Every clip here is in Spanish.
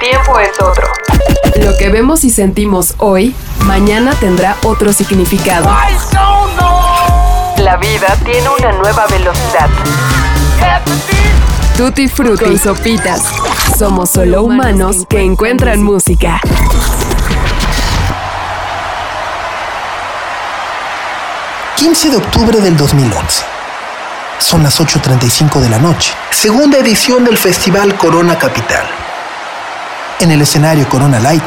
tiempo es otro. Lo que vemos y sentimos hoy, mañana tendrá otro significado. La vida tiene una nueva velocidad. Tutti Frutti y Sopitas. Somos solo humanos que encuentran música. ...15 de octubre del 2011. Son las 8.35 de la noche. Segunda edición del Festival Corona Capital. En el escenario Corona Light,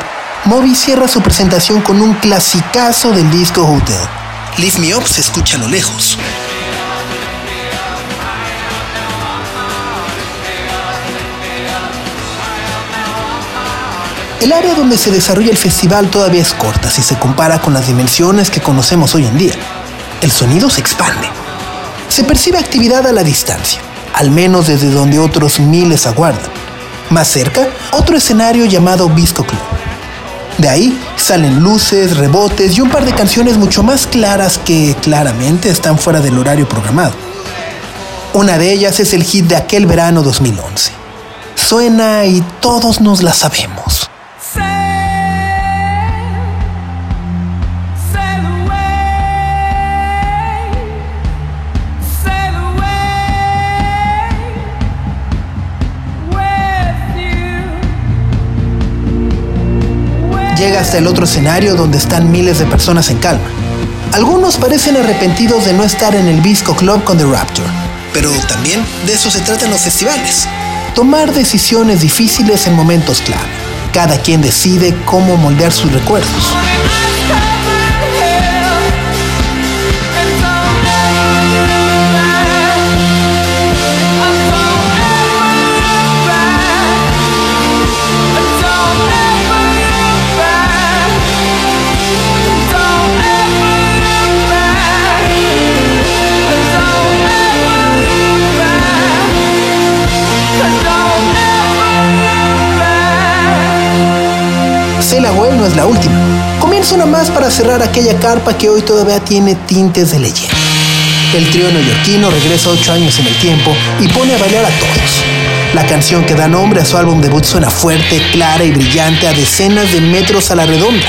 Moby cierra su presentación con un clasicazo del disco Hotel. Leave Me Up se escucha a lo lejos. El área donde se desarrolla el festival todavía es corta si se compara con las dimensiones que conocemos hoy en día. El sonido se expande. Se percibe actividad a la distancia, al menos desde donde otros miles aguardan. Más cerca, otro escenario llamado Visco Club. De ahí salen luces, rebotes y un par de canciones mucho más claras que claramente están fuera del horario programado. Una de ellas es el hit de aquel verano 2011. Suena y todos nos la sabemos. Llega hasta el otro escenario donde están miles de personas en calma. Algunos parecen arrepentidos de no estar en el Visco Club con The Rapture, pero también de eso se tratan los festivales. Tomar decisiones difíciles en momentos clave. Cada quien decide cómo moldear sus recuerdos. Es la última. Comienza una más para cerrar aquella carpa que hoy todavía tiene tintes de leyenda. El trío neoyorquino regresa ocho años en el tiempo y pone a bailar a todos. La canción que da nombre a su álbum debut suena fuerte, clara y brillante a decenas de metros a la redonda.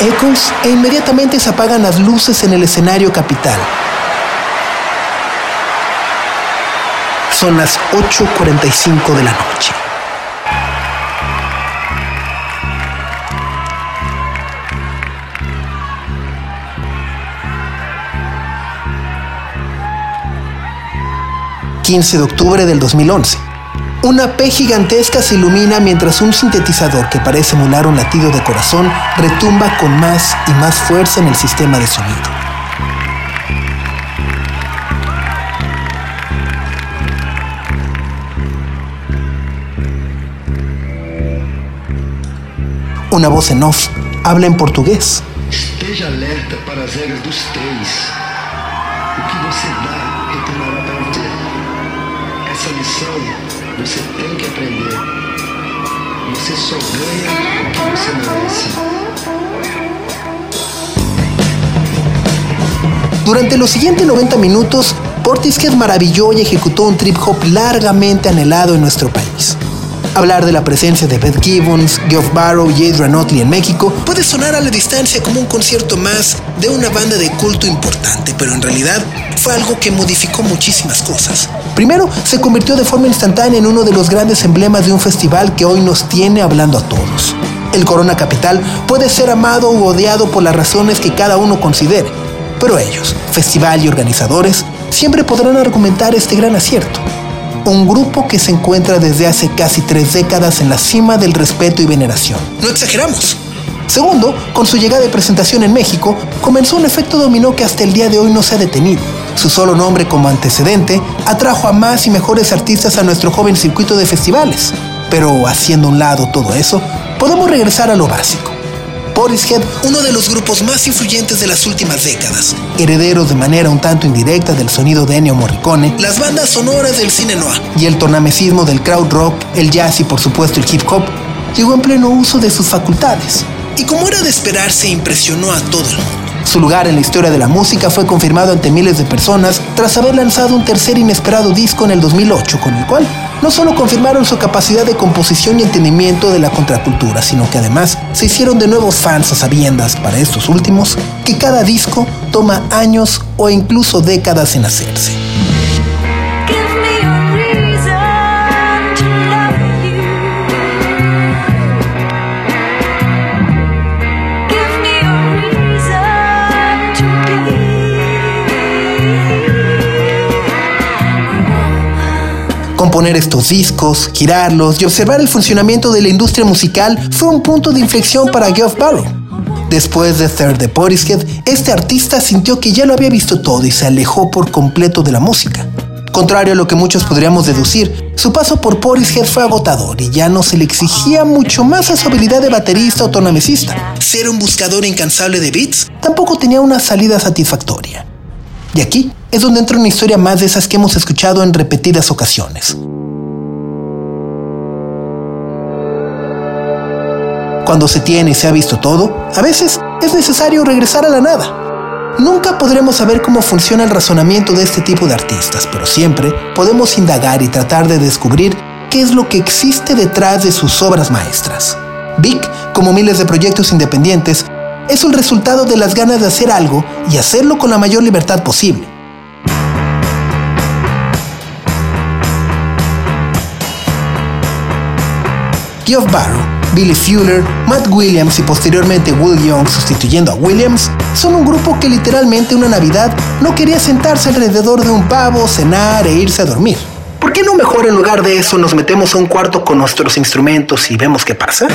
Echoes e inmediatamente se apagan las luces en el escenario capital. Son las 8.45 de la noche. ...15 de octubre del 2011... Una P gigantesca se ilumina mientras un sintetizador que parece emular un latido de corazón retumba con más y más fuerza en el sistema de sonido. Una voz en off habla en portugués. Esteja alerta para as regras dos três. O que você dá retornará para você. Essa lição você tem que aprender. Você só ganha o. Durante los siguientes 90 minutos, Portishead maravilló y ejecutó un trip hop largamente anhelado en nuestro país. Hablar de la presencia de Beth Gibbons, Geoff Barrow y Adrian Otley en México puede sonar a la distancia como un concierto más de una banda de culto importante, pero en realidad fue algo que modificó muchísimas cosas. Primero, se convirtió de forma instantánea en uno de los grandes emblemas de un festival que hoy nos tiene hablando a todos. El Corona Capital puede ser amado o odiado por las razones que cada uno considere, pero ellos, festival y organizadores, siempre podrán argumentar este gran acierto un grupo que se encuentra desde hace casi tres décadas en la cima del respeto y veneración. No exageramos. Segundo, con su llegada y presentación en México, comenzó un efecto dominó que hasta el día de hoy no se ha detenido. Su solo nombre como antecedente atrajo a más y mejores artistas a nuestro joven circuito de festivales. Pero haciendo un lado todo eso, podemos regresar a lo básico. Portishead, uno de los grupos más influyentes de las últimas décadas, herederos de manera un tanto indirecta del sonido de Ennio Morricone, las bandas sonoras del cine noir y el tornamesismo del crowd rock, el jazz y por supuesto el hip hop, llegó en pleno uso de sus facultades. Y como era de esperarse, impresionó a todo el mundo. Su lugar en la historia de la música fue confirmado ante miles de personas tras haber lanzado un tercer inesperado disco en el 2008, con el cual no solo confirmaron su capacidad de composición y entendimiento de la contracultura, sino que además se hicieron de nuevos fans a sabiendas para estos últimos que cada disco toma años o incluso décadas en hacerse. Componer estos discos, girarlos y observar el funcionamiento de la industria musical fue un punto de inflexión para Geoff Barrow. Después de Third the Portishead, este artista sintió que ya lo había visto todo y se alejó por completo de la música. Contrario a lo que muchos podríamos deducir, su paso por Portishead fue agotador y ya no se le exigía mucho más a su habilidad de baterista o tonamesista. Ser un buscador incansable de beats tampoco tenía una salida satisfactoria. Y aquí es donde entra una historia más de esas que hemos escuchado en repetidas ocasiones. Cuando se tiene y se ha visto todo, a veces es necesario regresar a la nada. Nunca podremos saber cómo funciona el razonamiento de este tipo de artistas, pero siempre podemos indagar y tratar de descubrir qué es lo que existe detrás de sus obras maestras. Vic, como miles de proyectos independientes, es el resultado de las ganas de hacer algo y hacerlo con la mayor libertad posible. Geoff Barrow, Billy Fuller, Matt Williams y posteriormente Will Young sustituyendo a Williams, son un grupo que literalmente una Navidad no quería sentarse alrededor de un pavo, cenar e irse a dormir. ¿Por qué no mejor en lugar de eso nos metemos a un cuarto con nuestros instrumentos y vemos qué pasa?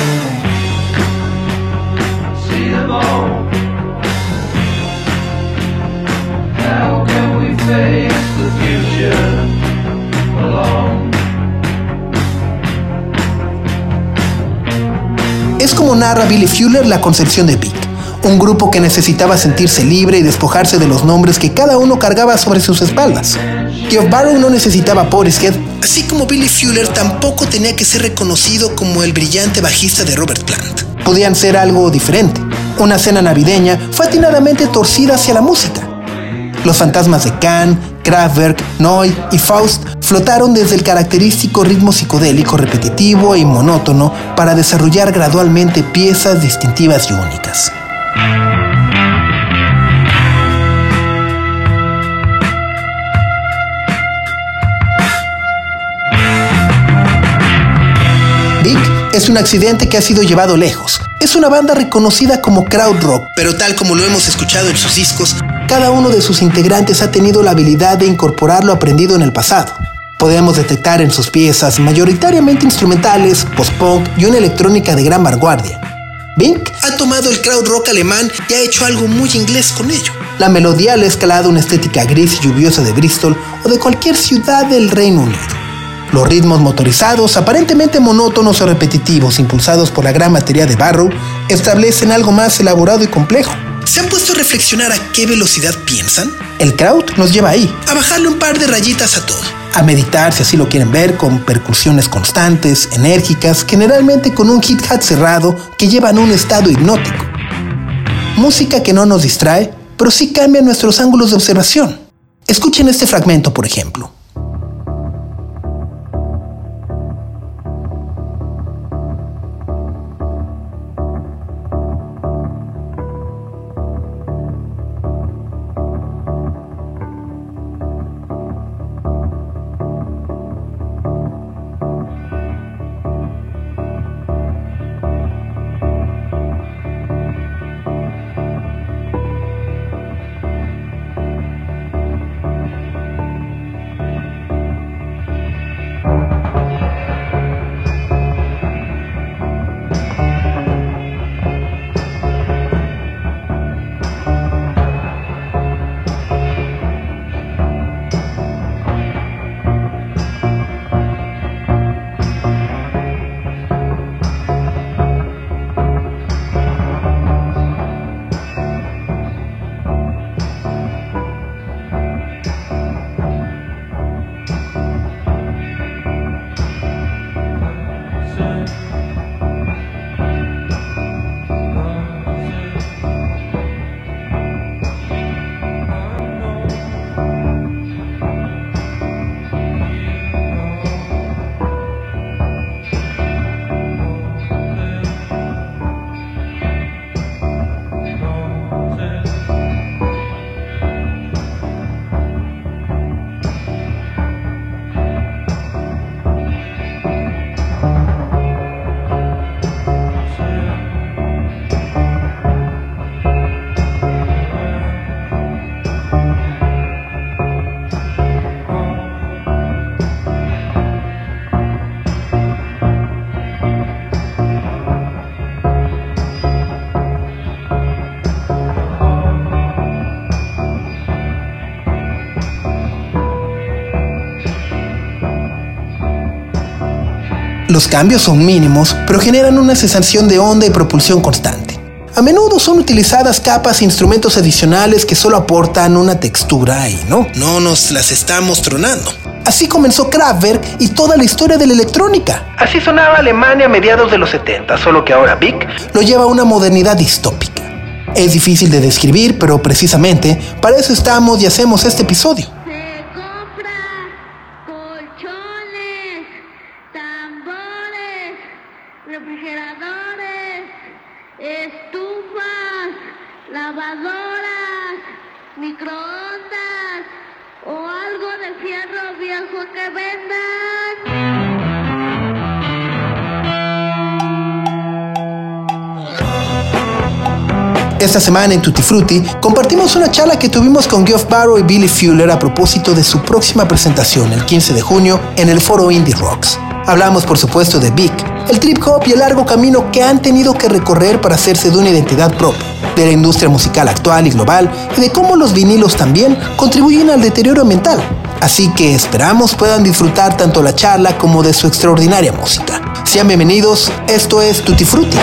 Narra Billy Fuller la concepción de Vic, un grupo que necesitaba sentirse libre y despojarse de los nombres que cada uno cargaba sobre sus espaldas. Geoff Barrow no necesitaba Portishead, así como Billy Fuller tampoco tenía que ser reconocido como el brillante bajista de Robert Plant. Podían ser algo diferente. Una cena navideña fue atinadamente torcida hacia la música. Los fantasmas de Kahn, Kraftwerk, Noy y Faust flotaron desde el característico ritmo psicodélico repetitivo y monótono para desarrollar gradualmente piezas distintivas y únicas. Vic es un accidente que ha sido llevado lejos. Es una banda reconocida como crowd rock, pero tal como lo hemos escuchado en sus discos, cada uno de sus integrantes ha tenido la habilidad de incorporar lo aprendido en el pasado. Podemos detectar en sus piezas mayoritariamente instrumentales, post-punk y una electrónica de gran vanguardia. Bink ha tomado el crowd rock alemán y ha hecho algo muy inglés con ello. La melodía le ha escalado una estética gris y lluviosa de Bristol o de cualquier ciudad del Reino Unido. Los ritmos motorizados, aparentemente monótonos o repetitivos, impulsados por la gran materia de Barrow, establecen algo más elaborado y complejo. ¿Se han puesto a reflexionar a qué velocidad piensan? El crowd nos lleva ahí, a bajarle un par de rayitas a todo, a meditar si así lo quieren ver, con percusiones constantes, enérgicas, generalmente con un hit hat cerrado que llevan a un estado hipnótico. Música que no nos distrae, pero sí cambia nuestros ángulos de observación. Escuchen este fragmento, por ejemplo. Los cambios son mínimos, pero generan una sensación de onda y propulsión constante. A menudo son utilizadas capas e instrumentos adicionales que solo aportan una textura y no, no nos las estamos tronando. Así comenzó Kraftwerk y toda la historia de la electrónica. Así sonaba Alemania a mediados de los 70, solo que ahora Vic lo lleva a una modernidad distópica. Es difícil de describir, pero precisamente para eso estamos y hacemos este episodio. Estufas, lavadoras, microondas o algo de fierro viejo que vendan. Esta semana en Tutti Frutti compartimos una charla que tuvimos con Geoff Barrow y Billy Fuller a propósito de su próxima presentación el 15 de junio en el foro Indie Rocks. Hablamos por supuesto de Vic, el trip hop y el largo camino que han tenido que recorrer para hacerse de una identidad propia, de la industria musical actual y global y de cómo los vinilos también contribuyen al deterioro mental. Así que esperamos puedan disfrutar tanto la charla como de su extraordinaria música. Sean bienvenidos, esto es Tutti Frutti.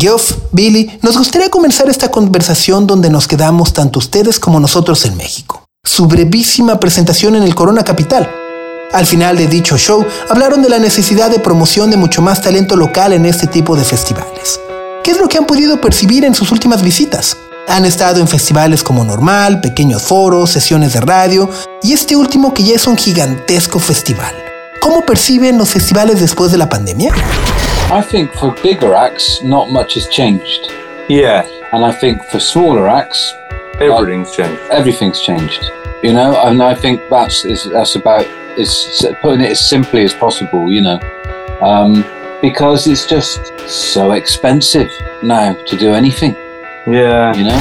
Geoff, Billy, nos gustaría comenzar esta conversación donde nos quedamos tanto ustedes como nosotros en México. Su brevísima presentación en el Corona Capital. Al final de dicho show, hablaron de la necesidad de promoción de mucho más talento local en este tipo de festivales. ¿Qué es lo que han podido percibir en sus últimas visitas? Han estado en festivales como Normal, pequeños foros, sesiones de radio y este último que ya es un gigantesco festival. ¿Cómo perciben los festivales después de la pandemia? I think for bigger acts, not much has changed. Yeah, And I think for smaller acts, everything's changed. everything's changed. You know, and I think that's is that's about is putting it as simply as possible. You know, um, because it's just so expensive now to do anything. Yeah. You know.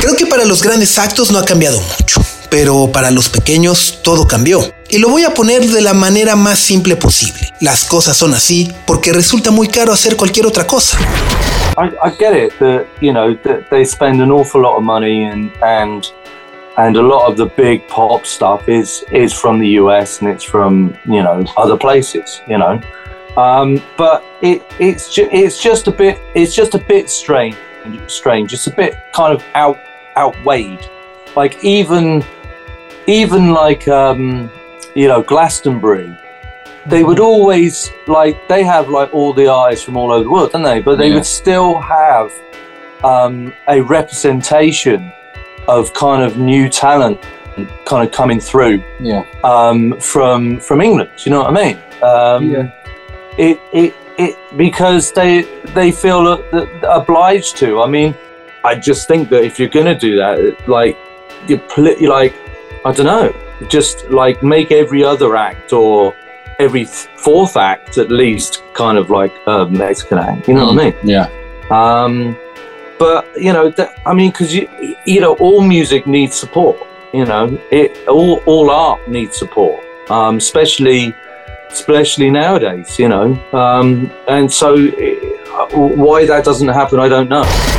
Creo que para los grandes actos no ha cambiado mucho, pero para los pequeños todo cambió. Y lo voy a poner de la manera más simple posible. Las cosas son así porque resulta muy caro hacer cualquier otra cosa. I, I get it that you know that they spend an awful lot of money and and and a lot of the big pop stuff is is from the US and it's from you know other places. You know, um, but it it's ju- it's just a bit it's just a bit strange strange. It's a bit kind of out outweighed. Like even even like um, you know Glastonbury they would always like they have like all the eyes from all over the world, don't they? But they Yeah. would still have um, a representation of kind of new talent kind of coming through Yeah. um, from from England. You know what I mean? Um, Yeah. It it it because they they feel obliged to. I mean, I just think that if you're gonna do that, like you pl- like I don't know, just like make every other act or every fourth act at least kind of like a Mexican act. You know what I mean? Yeah. Um, but you know, that, I mean, because you you know, all music needs support. You know, it all all art needs support, um, especially especially nowadays. You know, um, and so uh, why that doesn't happen, I don't know.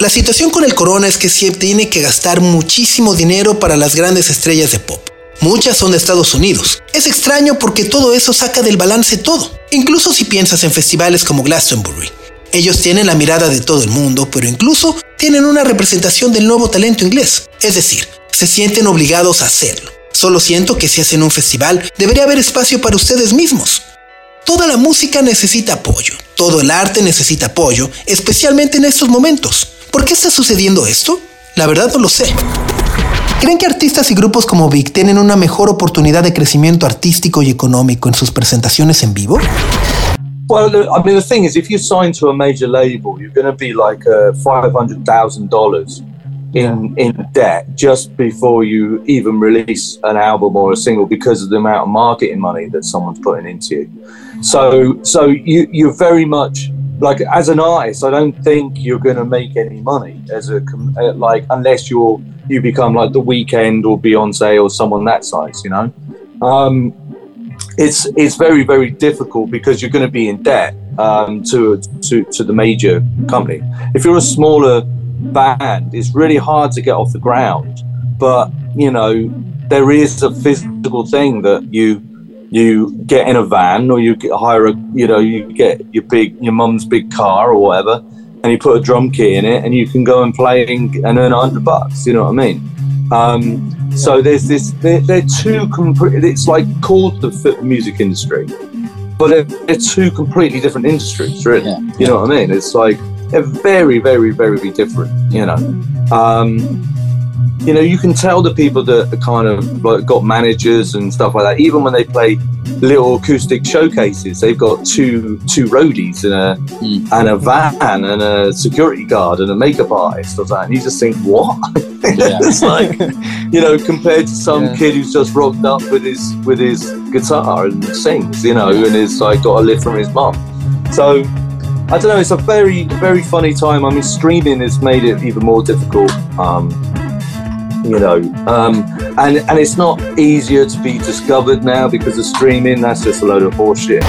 La situación con el corona es que se tiene que gastar muchísimo dinero para las grandes estrellas de pop. Muchas son de Estados Unidos. Es extraño porque todo eso saca del balance todo. Incluso si piensas en festivales como Glastonbury. Ellos tienen la mirada de todo el mundo, pero incluso tienen una representación del nuevo talento inglés. Es decir, se sienten obligados a hacerlo. Solo siento que si hacen un festival, debería haber espacio para ustedes mismos. Toda la música necesita apoyo, todo el arte necesita apoyo, especialmente en estos momentos. ¿Por qué está sucediendo esto? La verdad no lo sé. ¿Creen que artistas y grupos como Vic tienen una mejor oportunidad de crecimiento artístico y económico en sus presentaciones en vivo? Well, I mean, the thing is, if you sign to a major label, you're going to be like uh, five hundred thousand dollars in in debt just before you even release an album or a single because of the amount of marketing money that someone's putting into you. So, so you you're very much like as an artist. I don't think you're going to make any money as a uh, like unless you're you become like the Weekend or Beyonce or someone that size. You know. Um, it's it's very very difficult because you're going to be in debt um, to to to the major company. If you're a smaller band, it's really hard to get off the ground. But you know, there is a physical thing that you you get in a van or you get, hire a you know you get your big your mum's big car or whatever, and you put a drum key in it, and you can go and play and, and earn a hundred bucks. You know what I mean? Um, so there's this. They're, they're two. Complete, it's like called the music industry, but they're, they're two completely different industries. Really, Yeah. you know what I mean? It's like they're very, very, very different. You know, um, you know, you can tell the people that are kind of like got managers and stuff like that. Even when they play little acoustic showcases, they've got two two roadies and a Mm. and a van and a security guard and a makeup artist or that. And you just think, what? Yeah. it's like you know, compared to some Yeah. kid who's just rocked up with his with his guitar and sings, you know, and is like got a lift from his mum. So I don't know. It's a very very funny time. I mean, streaming has made it even more difficult. Um, you know, um, and and it's not easier to be discovered now because of streaming. That's just a load of horseshit.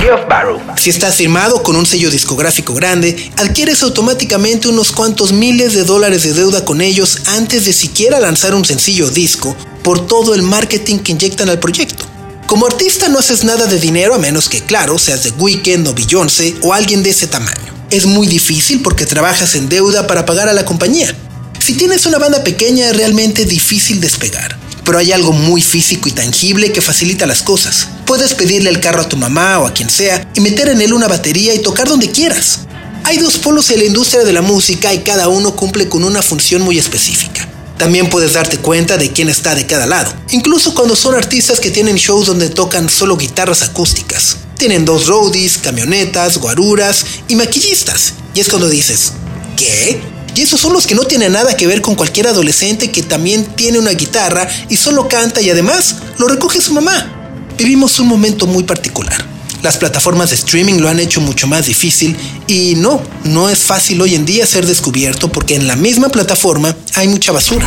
Geoff Barrow. Si estás firmado con un sello discográfico grande, adquieres automáticamente unos cuantos miles de dólares de deuda con ellos antes de siquiera lanzar un sencillo disco por todo el marketing que inyectan al proyecto. Como artista no haces nada de dinero a menos que, claro, seas de Weekend o Beyoncé o alguien de ese tamaño. Es muy difícil porque trabajas en deuda para pagar a la compañía. Si tienes una banda pequeña es realmente difícil despegar. Pero hay algo muy físico y tangible que facilita las cosas. Puedes pedirle el carro a tu mamá o a quien sea y meter en él una batería y tocar donde quieras. Hay dos polos en la industria de la música y cada uno cumple con una función muy específica. También puedes darte cuenta de quién está de cada lado, incluso cuando son artistas que tienen shows donde tocan solo guitarras acústicas. Tienen dos roadies, camionetas, guaruras y maquillistas. Y es cuando dices, ¿qué? Y esos son los que no tienen nada que ver con cualquier adolescente que también tiene una guitarra y solo canta y además lo recoge su mamá. Vivimos un momento muy particular. Las plataformas de streaming lo han hecho mucho más difícil y no, no es fácil hoy en día ser descubierto porque en la misma plataforma hay mucha basura.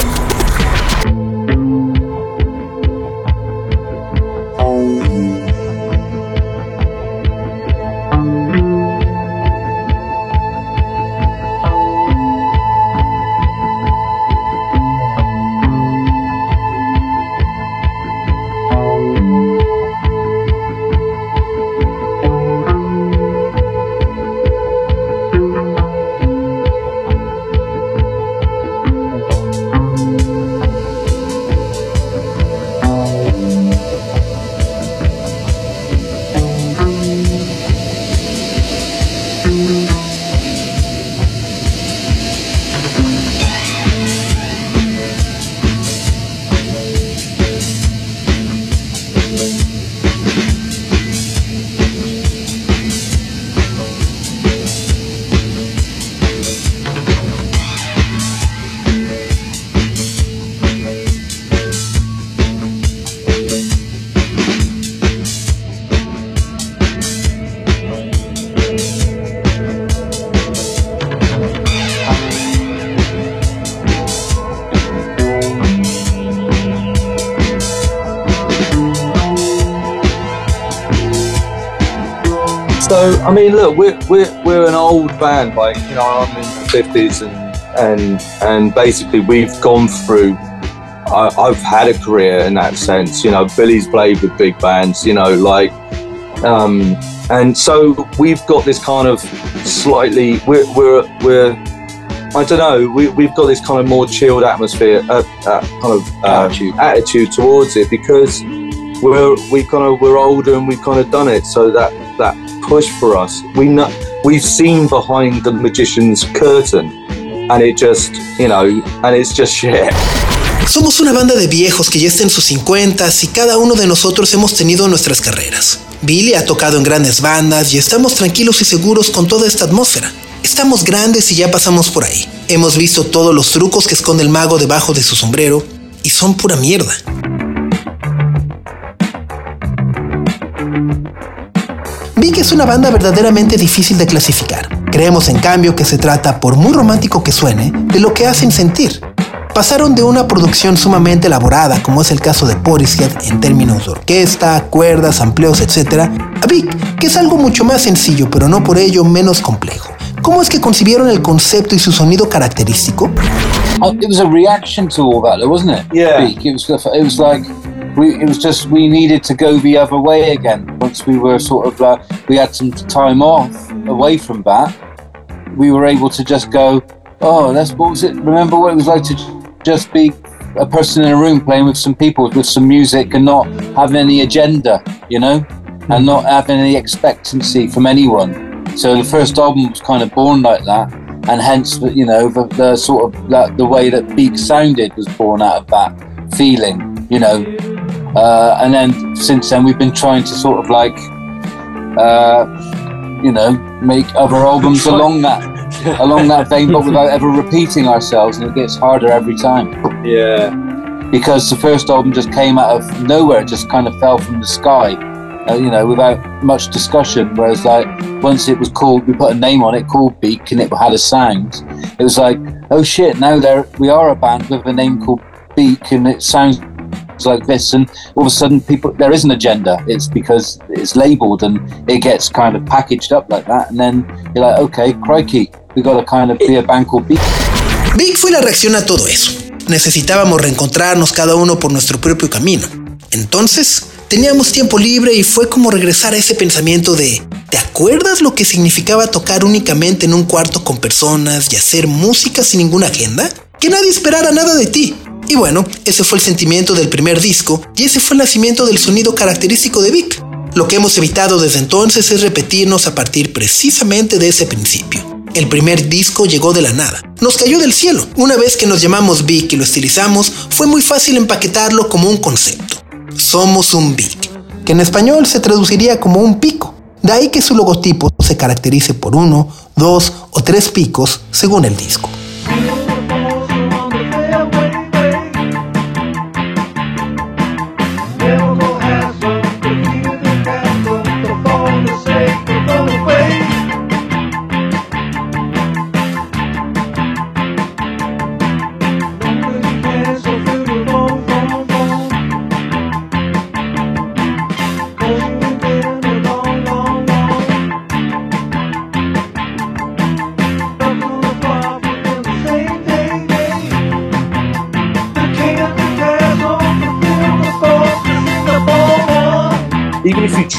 So I mean, look, we're we're, we're an old band. Like you know, I'm in the fifties, and and and basically we've gone through. I, I've had a career in that sense. You know, Billy's played with big bands. You know, like, um, and so we've got this kind of slightly. We're we're we're. I don't know. We, we've got this kind of more chilled atmosphere, uh, uh, kind of uh, Attitude. attitude towards it because we're we kind of we're older and we've kind of done it. So that that push for us, we've seen behind the magician's curtain, and it just you know, and it's just shit. Somos una banda de viejos que ya está en sus 50 y cada uno de nosotros hemos tenido nuestras carreras. Billy ha tocado en grandes bandas y estamos tranquilos y seguros con toda esta atmósfera. Estamos grandes y ya pasamos por ahí. Hemos visto todos los trucos que esconde el mago debajo de su sombrero y son pura mierda. Es una banda verdaderamente difícil de clasificar. Creemos en cambio que se trata, por muy romántico que suene, de lo que hacen sentir. Pasaron de una producción sumamente elaborada, como es el caso de Portishead en términos de orquesta, cuerdas, amplios, etc., a Big, que es algo mucho más sencillo, pero no por ello menos complejo. ¿Cómo es que concibieron el concepto y su sonido característico? Oh, it was a reaction to all that, wasn't it? Yeah. It was, it was like we, it was just we needed to go the other way again. Once we were sort of like we had some time off away from that, we were able to just go. Oh, that's what was it? Remember what it was like to just be a person in a room playing with some people with some music and not having any agenda, you know, and hmm. not having any expectancy from anyone. So the first album was kind of born like that, and hence, you know, the, the sort of that, the way that Beak sounded was born out of that feeling, you know. Uh, and then since then, we've been trying to sort of like, uh, you know, make other albums along that along that vein, but without ever repeating ourselves, and it gets harder every time Yeah. because the first album just came out of nowhere, it just kind of fell from the sky, uh, you know, without much discussion. Whereas, like, once it was called, we put a name on it called Beak and it had a sound, it was like, oh shit, now there we are a band with a name called Beak and it sounds like this. And all of a sudden, people, there is an agenda. It's because it's labeled and it gets kind of packaged up like that. And then you're like, okay, crikey, we got to kind of be a band called Beak. Big fue la reacción a todo eso. Necesitábamos reencontrarnos cada uno por nuestro propio camino. Entonces, teníamos tiempo libre y fue como regresar a ese pensamiento de, ¿te acuerdas lo que significaba tocar únicamente en un cuarto con personas y hacer música sin ninguna agenda? Que nadie esperara nada de ti. Y bueno, ese fue el sentimiento del primer disco y ese fue el nacimiento del sonido característico de Vic. Lo que hemos evitado desde entonces es repetirnos a partir precisamente de ese principio. El primer disco llegó de la nada. Nos cayó del cielo. Una vez que nos llamamos Vic y lo estilizamos, fue muy fácil empaquetarlo como un concepto. Somos un Vic, que en español se traduciría como un pico. De ahí que su logotipo se caracterice por uno, dos o tres picos según el disco.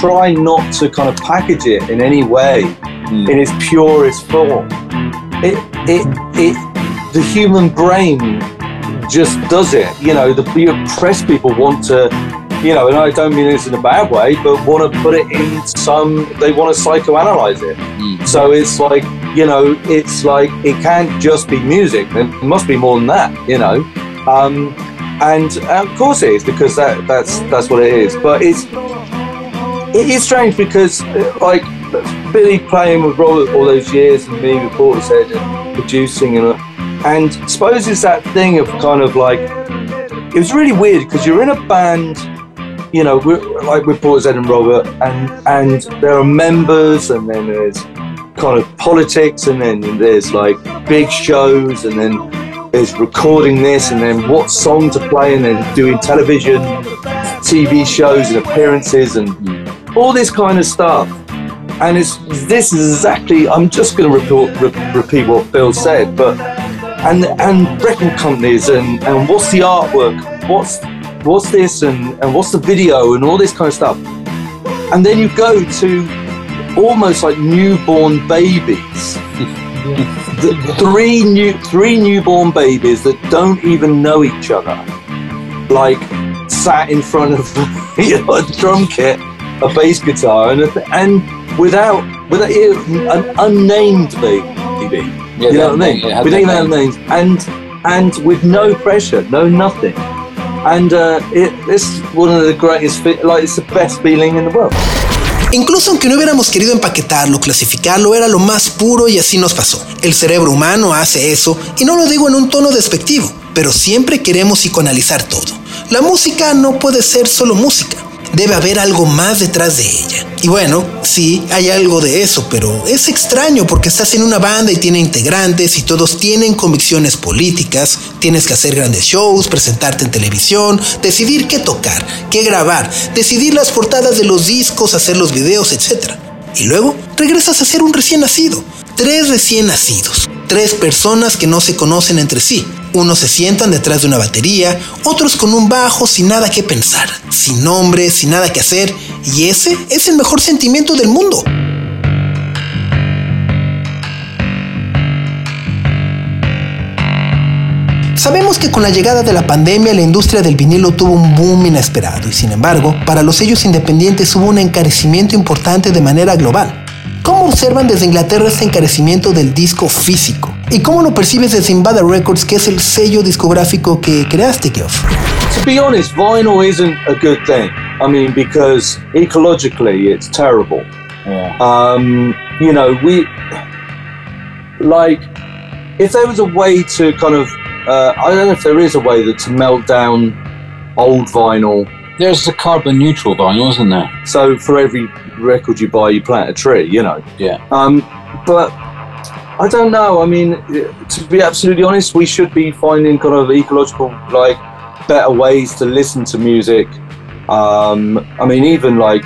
Try not to kind of package it in any way in its purest form, it, it, it, the human brain just does it. You know, the you press people want to, you know, and I don't mean this in a bad way, but want to put it in some, they want to psychoanalyze it. So it's like, you know, it's like, it can't just be music. It must be more than that, you know. Um, and of course it is because that, that's that's what it is. But it's it is strange because uh, like Billy playing with Robert all those years and me with Portishead and producing and and suppose it's that thing of kind of like it was really weird because you're in a band you know we're, like with Portishead and Robert and and there are members and then there's kind of politics and then there's like big shows and then there's recording this and then what song to play and then doing television TV shows and appearances and all this kind of stuff. And it's this is exactly. I'm just going to report, re- repeat what Bill said, but and and record companies and and what's the artwork? What's what's this and and what's the video and all this kind of stuff. And then you go to almost like newborn babies. The three new three newborn babies that don't even know each other, like sat in front of you know, a drum kit a bass guitar and a, and without without an unnamed baby. Yeah, you know what I mean? had Without that names and and with no pressure, no nothing. And uh, it, it's one of the greatest, fe- like it's the best feeling in the world. Incluso aunque no hubiéramos querido empaquetarlo, clasificarlo, era lo más puro y así nos pasó. El cerebro humano hace eso y no lo digo en un tono despectivo, pero siempre queremos psicoanalizar todo. La música no puede ser solo música debe haber algo más detrás de ella. Y bueno, sí, hay algo de eso, pero es extraño porque estás en una banda y tiene integrantes y todos tienen convicciones políticas, tienes que hacer grandes shows, presentarte en televisión, decidir qué tocar, qué grabar, decidir las portadas de los discos, hacer los videos, etc. Y luego regresas a ser un recién nacido. Tres recién nacidos. Tres personas que no se conocen entre sí. Unos se sientan detrás de una batería, otros con un bajo sin nada que pensar, sin nombre, sin nada que hacer, y ese es el mejor sentimiento del mundo. Sabemos que con la llegada de la pandemia la industria del vinilo tuvo un boom inesperado y sin embargo, para los sellos independientes hubo un encarecimiento importante de manera global. ¿Cómo observan desde Inglaterra este encarecimiento del disco físico? ¿Y cómo lo percibes desde Invada Records, que es el sello discográfico que creaste, Geoff? To be honest, vinyl isn't a good thing. I mean, because ecologically it's terrible. Yeah. Um, you know, we like if there was a way to kind of uh, I don't know if there is a way that to melt down old vinyl. There's a carbon neutral vinyl, isn't there? So for every record you buy, you plant a tree. You know. Yeah. Um, but I don't know. I mean, to be absolutely honest, we should be finding kind of ecological, like, better ways to listen to music. Um, I mean, even like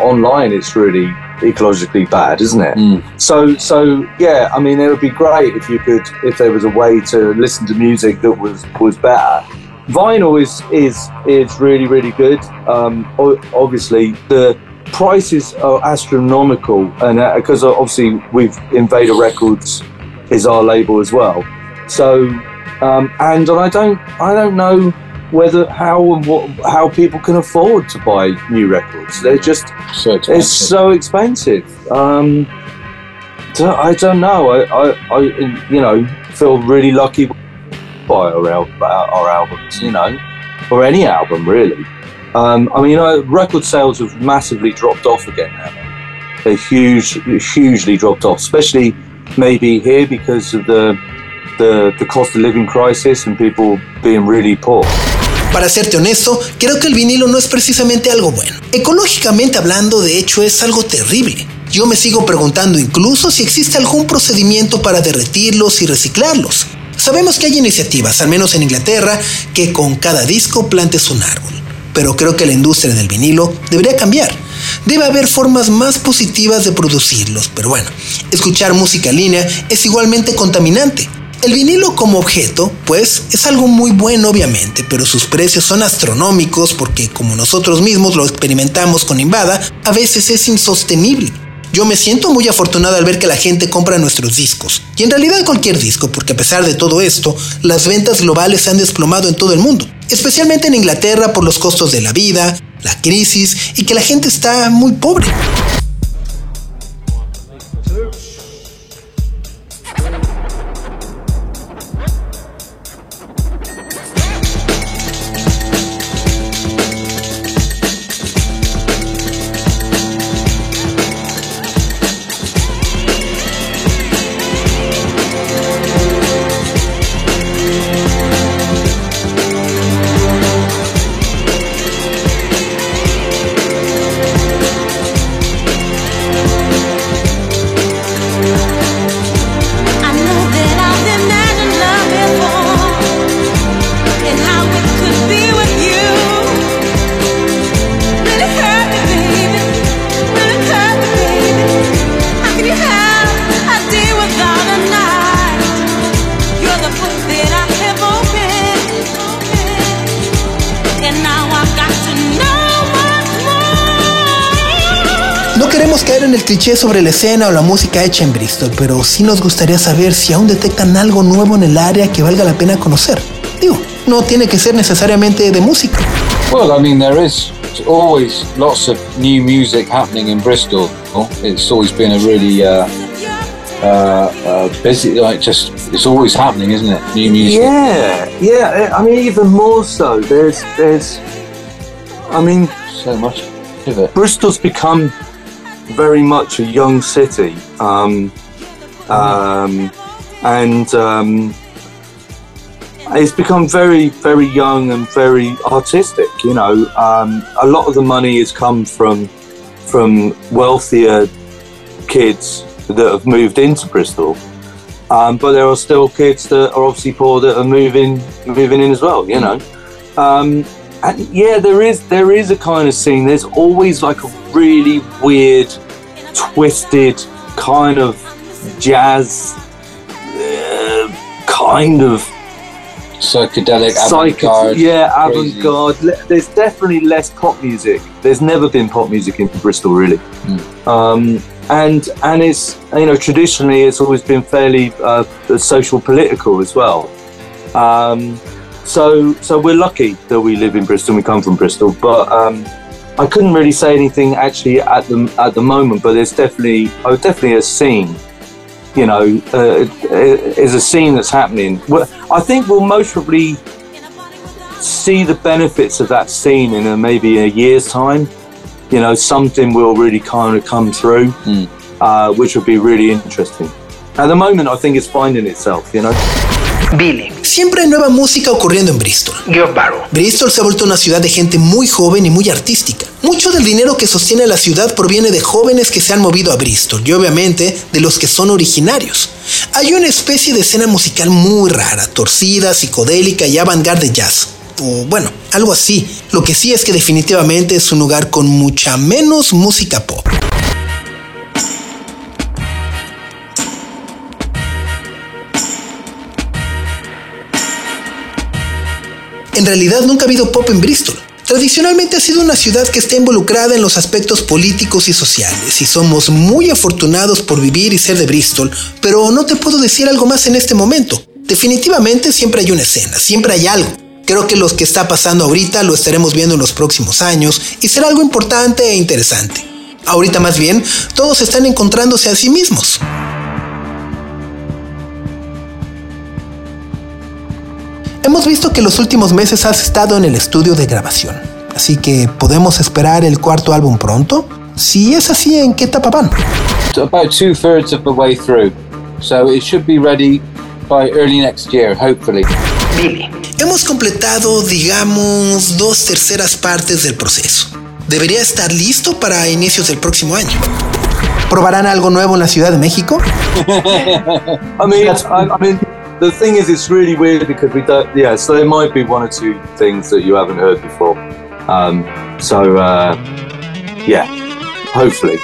online, it's really ecologically bad, isn't it? Mm. So, so yeah. I mean, it would be great if you could, if there was a way to listen to music that was was better. Vinyl is is is really really good. Um, obviously, the prices are astronomical, and because obviously we've Invader Records is our label as well. So, um, and I don't I don't know whether how and what how people can afford to buy new records. They're just So expensive. it's so expensive. Um, I don't know. I, I, I, you know, feel really lucky by our, al- our albums, you know, or any album really. Um, I mean, you know, record sales have massively dropped off again now. They're huge, hugely dropped off, especially maybe here because of the the, the cost of living crisis and people being really poor. Para serte honesto, creo que el vinilo no es precisamente algo bueno. Ecológicamente hablando, de hecho, es algo terrible. Yo me sigo preguntando incluso si existe algún procedimiento para derretirlos y reciclarlos. Sabemos que hay iniciativas, al menos en Inglaterra, que con cada disco plantes un árbol. Pero creo que la industria del vinilo debería cambiar. Debe haber formas más positivas de producirlos, pero bueno, escuchar música línea es igualmente contaminante. El vinilo como objeto, pues, es algo muy bueno obviamente, pero sus precios son astronómicos porque como nosotros mismos lo experimentamos con Invada, a veces es insostenible. Yo me siento muy afortunado al ver que la gente compra nuestros discos, y en realidad cualquier disco, porque a pesar de todo esto, las ventas globales se han desplomado en todo el mundo, especialmente en Inglaterra por los costos de la vida, la crisis y que la gente está muy pobre. Cliché sobre la escena o la música hecha en Bristol, pero sí nos gustaría saber si aún detectan algo nuevo en el área que valga la pena conocer. Digo, no tiene que ser necesariamente de música. Well, I mean, there is always lots of new music happening in Bristol. It's always been a really uh, uh, uh, busy, like just, it's always happening, isn't it? New music. Yeah, yeah. I mean, even more so. There's, there's. I mean, So much of it. Bristol's become very much a young city, um, um, and um, it's become very, very young and very artistic. You know, um, a lot of the money has come from from wealthier kids that have moved into Bristol. Um, but there are still kids that are obviously poor that are moving moving in as well. You know, um, and yeah, there is there is a kind of scene. There's always like a really weird, twisted kind of jazz, uh, kind of Psychedelic, avant-garde. yeah, crazy. avant-garde. Le- There's definitely less pop music. There's never been pop music in Bristol, really. Um, and and it's you know traditionally it's always been fairly uh, social political as well. Um, so so we're lucky that we live in Bristol. We come from Bristol, but um, I couldn't really say anything actually at the at the moment. But there's definitely oh, definitely a scene. You know, uh, is a scene that's happening. Well, I think we'll most probably see the benefits of that scene in a, maybe a year's time. You know, something will really kind of come through, uh, which would be really interesting. At the moment, I think it's finding itself. You know. Billy. Siempre hay nueva música ocurriendo en Bristol. Barrow. Bristol se ha vuelto una ciudad de gente muy joven y muy artística. Mucho del dinero que sostiene la ciudad proviene de jóvenes que se han movido a Bristol y obviamente de los que son originarios. Hay una especie de escena musical muy rara, torcida, psicodélica y avant-garde jazz. O bueno, algo así. Lo que sí es que definitivamente es un lugar con mucha menos música pop. En realidad nunca ha habido pop en Bristol. Tradicionalmente ha sido una ciudad que está involucrada en los aspectos políticos y sociales, y somos muy afortunados por vivir y ser de Bristol, pero no te puedo decir algo más en este momento. Definitivamente siempre hay una escena, siempre hay algo. Creo que lo que está pasando ahorita lo estaremos viendo en los próximos años y será algo importante e interesante. Ahorita más bien, todos están encontrándose a sí mismos. Hemos visto que los últimos meses has estado en el estudio de grabación, así que podemos esperar el cuarto álbum pronto. Si es así, ¿en qué etapa van? About two thirds of the way through. So it should be ready by early next year, hopefully. Hemos completado, digamos, dos terceras partes del proceso. Debería estar listo para inicios del próximo año. ¿Probarán algo nuevo en la Ciudad de México? I mean, I, I mean, the thing is, it's really weird because we don't. Yeah, so there might be one or two things that you haven't heard before. Um, so uh, yeah, hopefully.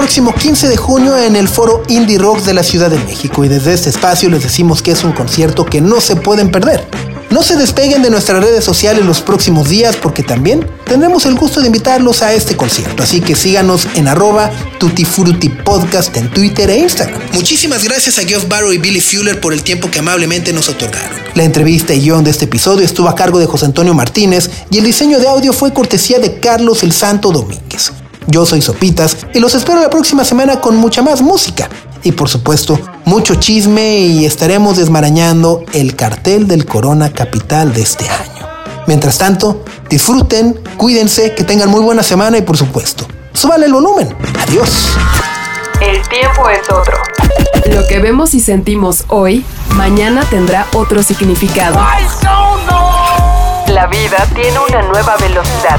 Próximo 15 de junio en el foro Indie Rock de la Ciudad de México y desde este espacio les decimos que es un concierto que no se pueden perder. No se despeguen de nuestras redes sociales los próximos días porque también tendremos el gusto de invitarlos a este concierto. Así que síganos en arroba Tutti Podcast en Twitter e Instagram. Muchísimas gracias a Geoff Barrow y Billy Fuller por el tiempo que amablemente nos otorgaron. La entrevista y guion de este episodio estuvo a cargo de José Antonio Martínez y el diseño de audio fue cortesía de Carlos el Santo Domínguez. Yo soy Sopitas y los espero la próxima semana con mucha más música y por supuesto mucho chisme y estaremos desmarañando el cartel del Corona Capital de este año. Mientras tanto, disfruten, cuídense, que tengan muy buena semana y por supuesto, suban el volumen. Adiós. El tiempo es otro. Lo que vemos y sentimos hoy, mañana tendrá otro significado. La vida tiene una nueva velocidad.